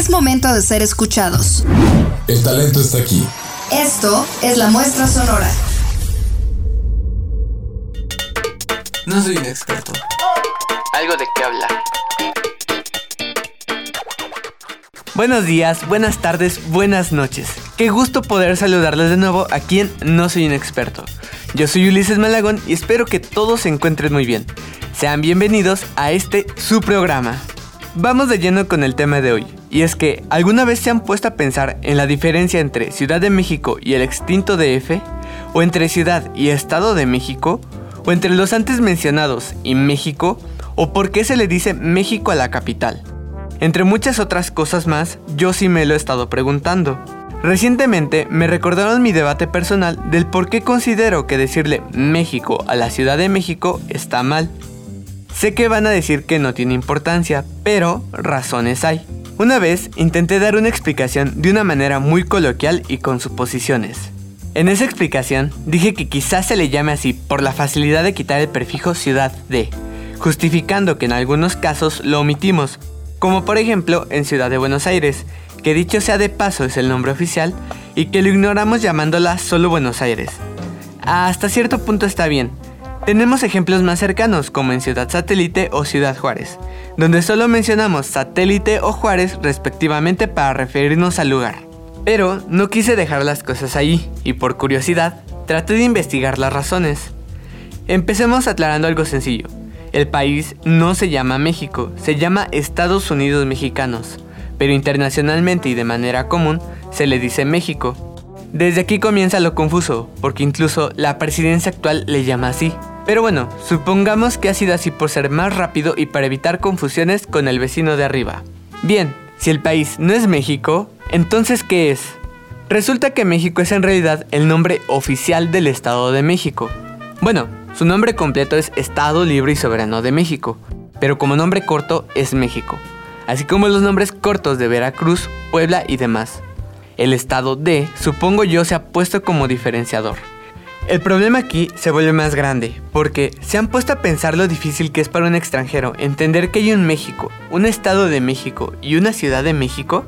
Es momento de ser escuchados. El talento está aquí. Esto es la muestra sonora. No soy un experto. Algo de qué hablar. Buenos días, buenas tardes, buenas noches. Qué gusto poder saludarles de nuevo a quien No Soy un Experto. Yo soy Ulises Malagón y espero que todos se encuentren muy bien. Sean bienvenidos a este su programa. Vamos de lleno con el tema de hoy, y es que ¿alguna vez se han puesto a pensar en la diferencia entre Ciudad de México y el extinto DF? ¿O entre Ciudad y Estado de México? ¿O entre los antes mencionados y México? ¿O por qué se le dice México a la capital? Entre muchas otras cosas más, yo sí me lo he estado preguntando. Recientemente me recordaron mi debate personal del por qué considero que decirle México a la Ciudad de México está mal. Sé que van a decir que no tiene importancia, pero razones hay. Una vez intenté dar una explicación de una manera muy coloquial y con suposiciones. En esa explicación dije que quizás se le llame así por la facilidad de quitar el prefijo ciudad de, justificando que en algunos casos lo omitimos, como por ejemplo en Ciudad de Buenos Aires, que dicho sea de paso es el nombre oficial, y que lo ignoramos llamándola solo Buenos Aires. Hasta cierto punto está bien, tenemos ejemplos más cercanos como en Ciudad Satélite o Ciudad Juárez, donde solo mencionamos Satélite o Juárez respectivamente para referirnos al lugar. Pero no quise dejar las cosas ahí y por curiosidad traté de investigar las razones. Empecemos aclarando algo sencillo. El país no se llama México, se llama Estados Unidos Mexicanos, pero internacionalmente y de manera común se le dice México. Desde aquí comienza lo confuso, porque incluso la presidencia actual le llama así. Pero bueno, supongamos que ha sido así por ser más rápido y para evitar confusiones con el vecino de arriba. Bien, si el país no es México, entonces ¿qué es? Resulta que México es en realidad el nombre oficial del Estado de México. Bueno, su nombre completo es Estado Libre y Soberano de México, pero como nombre corto es México, así como los nombres cortos de Veracruz, Puebla y demás. El estado de, supongo yo, se ha puesto como diferenciador. El problema aquí se vuelve más grande, porque se han puesto a pensar lo difícil que es para un extranjero entender que hay un México, un Estado de México y una Ciudad de México.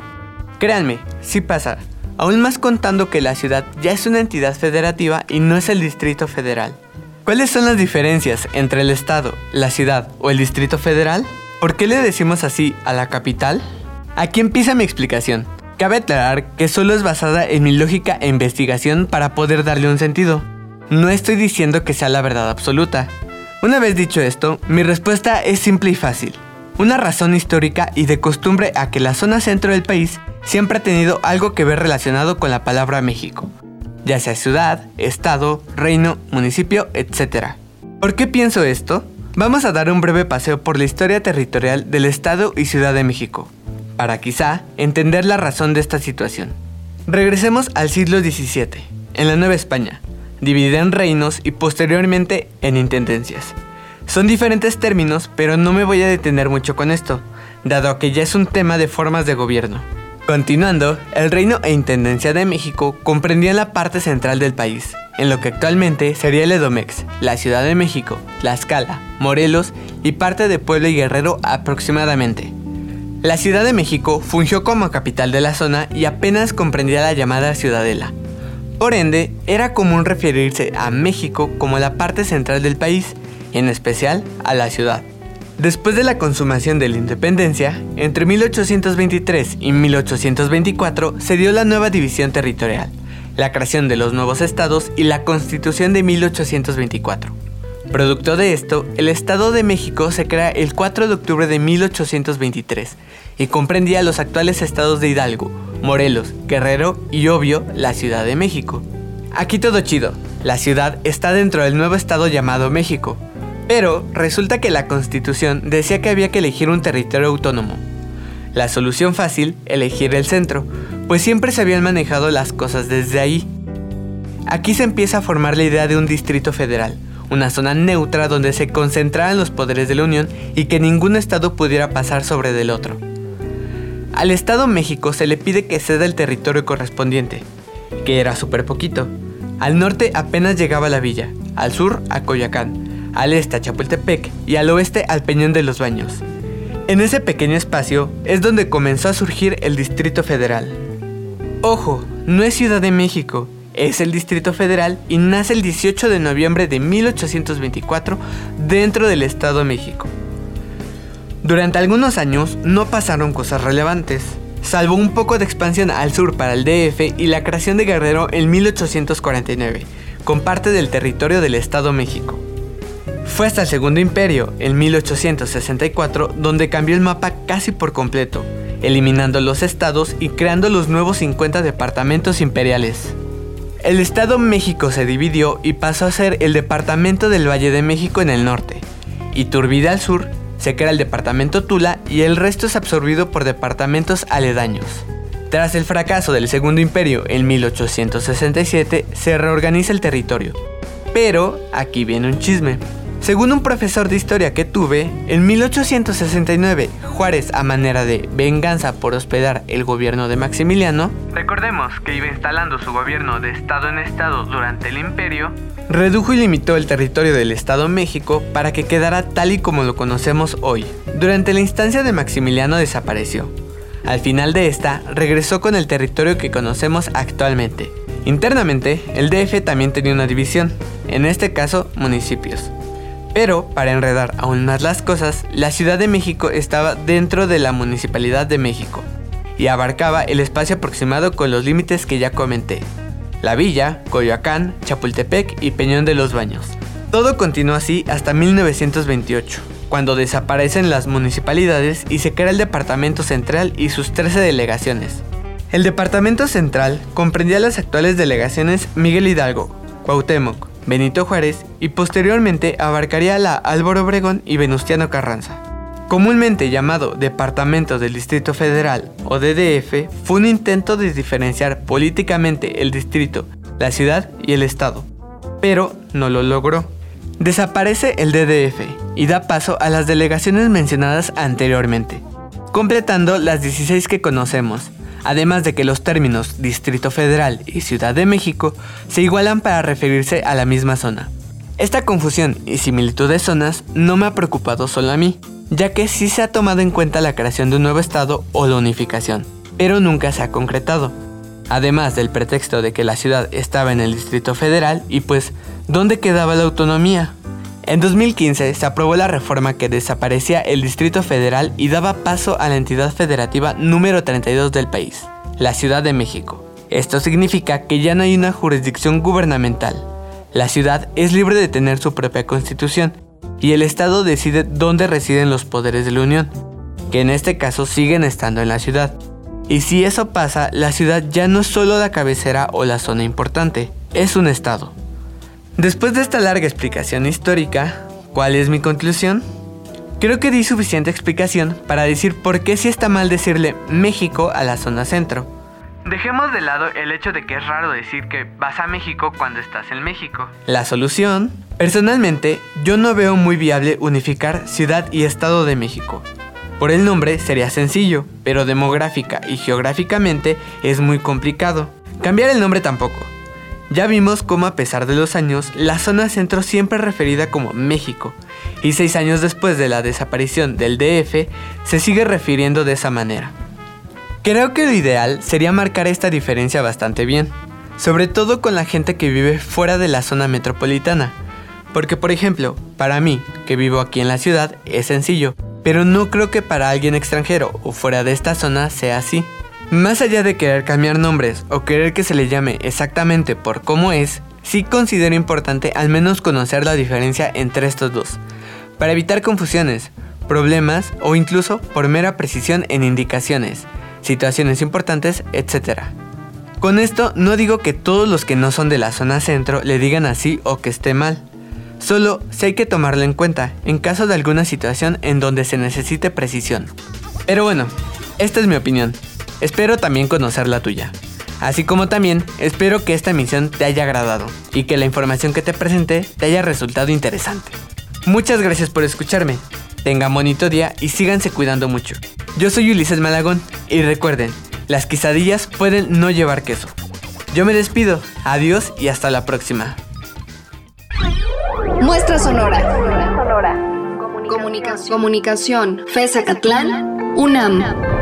Créanme, sí pasa, aún más contando que la ciudad ya es una entidad federativa y no es el Distrito Federal. ¿Cuáles son las diferencias entre el Estado, la ciudad o el Distrito Federal? ¿Por qué le decimos así a la capital? Aquí empieza mi explicación. Cabe aclarar que solo es basada en mi lógica e investigación para poder darle un sentido. No estoy diciendo que sea la verdad absoluta. Una vez dicho esto, mi respuesta es simple y fácil. Una razón histórica y de costumbre a que la zona centro del país siempre ha tenido algo que ver relacionado con la palabra México, ya sea ciudad, estado, reino, municipio, etc. ¿Por qué pienso esto? Vamos a dar un breve paseo por la historia territorial del Estado y Ciudad de México, para quizá entender la razón de esta situación. Regresemos al siglo XVII, en la Nueva España, dividida en reinos y posteriormente en intendencias. Son diferentes términos, pero no me voy a detener mucho con esto, dado que ya es un tema de formas de gobierno. Continuando, el reino e intendencia de México comprendían la parte central del país, en lo que actualmente sería el Edomex, la Ciudad de México, Tlaxcala, Morelos y parte de Puebla y Guerrero aproximadamente. La Ciudad de México fungió como capital de la zona y apenas comprendía la llamada Ciudadela, por ende, era común referirse a México como la parte central del país, en especial a la ciudad. Después de la consumación de la independencia, entre 1823 y 1824 se dio la nueva división territorial, la creación de los nuevos estados y la constitución de 1824. Producto de esto, el Estado de México se crea el 4 de octubre de 1823 y comprendía los actuales estados de Hidalgo, Morelos, Guerrero y obvio la Ciudad de México. Aquí todo chido, la ciudad está dentro del nuevo estado llamado México, pero resulta que la constitución decía que había que elegir un territorio autónomo. La solución fácil, elegir el centro, pues siempre se habían manejado las cosas desde ahí. Aquí se empieza a formar la idea de un distrito federal, una zona neutra donde se concentraran los poderes de la Unión y que ningún estado pudiera pasar sobre del otro. Al Estado México se le pide que ceda el territorio correspondiente, que era súper poquito. Al norte apenas llegaba la villa, al sur a Coyacán, al este a Chapultepec y al oeste al Peñón de los Baños. En ese pequeño espacio es donde comenzó a surgir el Distrito Federal. Ojo, no es Ciudad de México, es el Distrito Federal y nace el 18 de noviembre de 1824 dentro del Estado de México. Durante algunos años no pasaron cosas relevantes, salvo un poco de expansión al sur para el DF y la creación de Guerrero en 1849, con parte del territorio del Estado de México. Fue hasta el Segundo Imperio, en 1864, donde cambió el mapa casi por completo, eliminando los estados y creando los nuevos 50 departamentos imperiales. El Estado México se dividió y pasó a ser el Departamento del Valle de México en el norte, y Turbide al sur se crea el Departamento Tula y el resto es absorbido por departamentos aledaños. Tras el fracaso del Segundo Imperio en 1867, se reorganiza el territorio. Pero aquí viene un chisme. Según un profesor de historia que tuve, en 1869 Juárez, a manera de venganza por hospedar el gobierno de Maximiliano, recordemos que iba instalando su gobierno de estado en estado durante el imperio, redujo y limitó el territorio del Estado México para que quedara tal y como lo conocemos hoy. Durante la instancia de Maximiliano desapareció. Al final de esta, regresó con el territorio que conocemos actualmente. Internamente, el DF también tenía una división, en este caso municipios. Pero, para enredar aún más las cosas, la Ciudad de México estaba dentro de la Municipalidad de México y abarcaba el espacio aproximado con los límites que ya comenté. La Villa, Coyoacán, Chapultepec y Peñón de los Baños. Todo continuó así hasta 1928, cuando desaparecen las municipalidades y se crea el Departamento Central y sus 13 delegaciones. El Departamento Central comprendía las actuales delegaciones Miguel Hidalgo, Cuauhtémoc, Benito Juárez y posteriormente abarcaría la Álvaro Obregón y Venustiano Carranza. Comúnmente llamado Departamento del Distrito Federal o DDF, fue un intento de diferenciar políticamente el distrito, la ciudad y el estado, pero no lo logró. Desaparece el DDF y da paso a las delegaciones mencionadas anteriormente, completando las 16 que conocemos, además de que los términos Distrito Federal y Ciudad de México se igualan para referirse a la misma zona. Esta confusión y similitud de zonas no me ha preocupado solo a mí, ya que sí se ha tomado en cuenta la creación de un nuevo estado o la unificación, pero nunca se ha concretado. Además del pretexto de que la ciudad estaba en el Distrito Federal y pues, ¿dónde quedaba la autonomía? En 2015 se aprobó la reforma que desaparecía el Distrito Federal y daba paso a la entidad federativa número 32 del país, la Ciudad de México. Esto significa que ya no hay una jurisdicción gubernamental. La ciudad es libre de tener su propia constitución y el Estado decide dónde residen los poderes de la Unión, que en este caso siguen estando en la ciudad. Y si eso pasa, la ciudad ya no es solo la cabecera o la zona importante, es un Estado. Después de esta larga explicación histórica, ¿cuál es mi conclusión? Creo que di suficiente explicación para decir por qué sí está mal decirle México a la zona centro. Dejemos de lado el hecho de que es raro decir que vas a México cuando estás en México. La solución, personalmente, yo no veo muy viable unificar Ciudad y Estado de México. Por el nombre sería sencillo, pero demográfica y geográficamente es muy complicado. Cambiar el nombre tampoco. Ya vimos cómo a pesar de los años, la zona centro siempre referida como México, y seis años después de la desaparición del DF, se sigue refiriendo de esa manera. Creo que lo ideal sería marcar esta diferencia bastante bien, sobre todo con la gente que vive fuera de la zona metropolitana, porque por ejemplo, para mí, que vivo aquí en la ciudad, es sencillo, pero no creo que para alguien extranjero o fuera de esta zona sea así. Más allá de querer cambiar nombres o querer que se le llame exactamente por cómo es, sí considero importante al menos conocer la diferencia entre estos dos, para evitar confusiones, problemas o incluso por mera precisión en indicaciones, situaciones importantes, etc. Con esto no digo que todos los que no son de la zona centro le digan así o que esté mal, solo si hay que tomarlo en cuenta en caso de alguna situación en donde se necesite precisión. Pero bueno, esta es mi opinión. Espero también conocer la tuya. Así como también espero que esta emisión te haya agradado y que la información que te presenté te haya resultado interesante. Muchas gracias por escucharme. Tengan bonito día y síganse cuidando mucho. Yo soy Ulises Malagón y recuerden, las quesadillas pueden no llevar queso. Yo me despido, adiós y hasta la próxima. Muestra sonora. Sonora. Comunicación. Comunicación. FESACATLán. UNAM.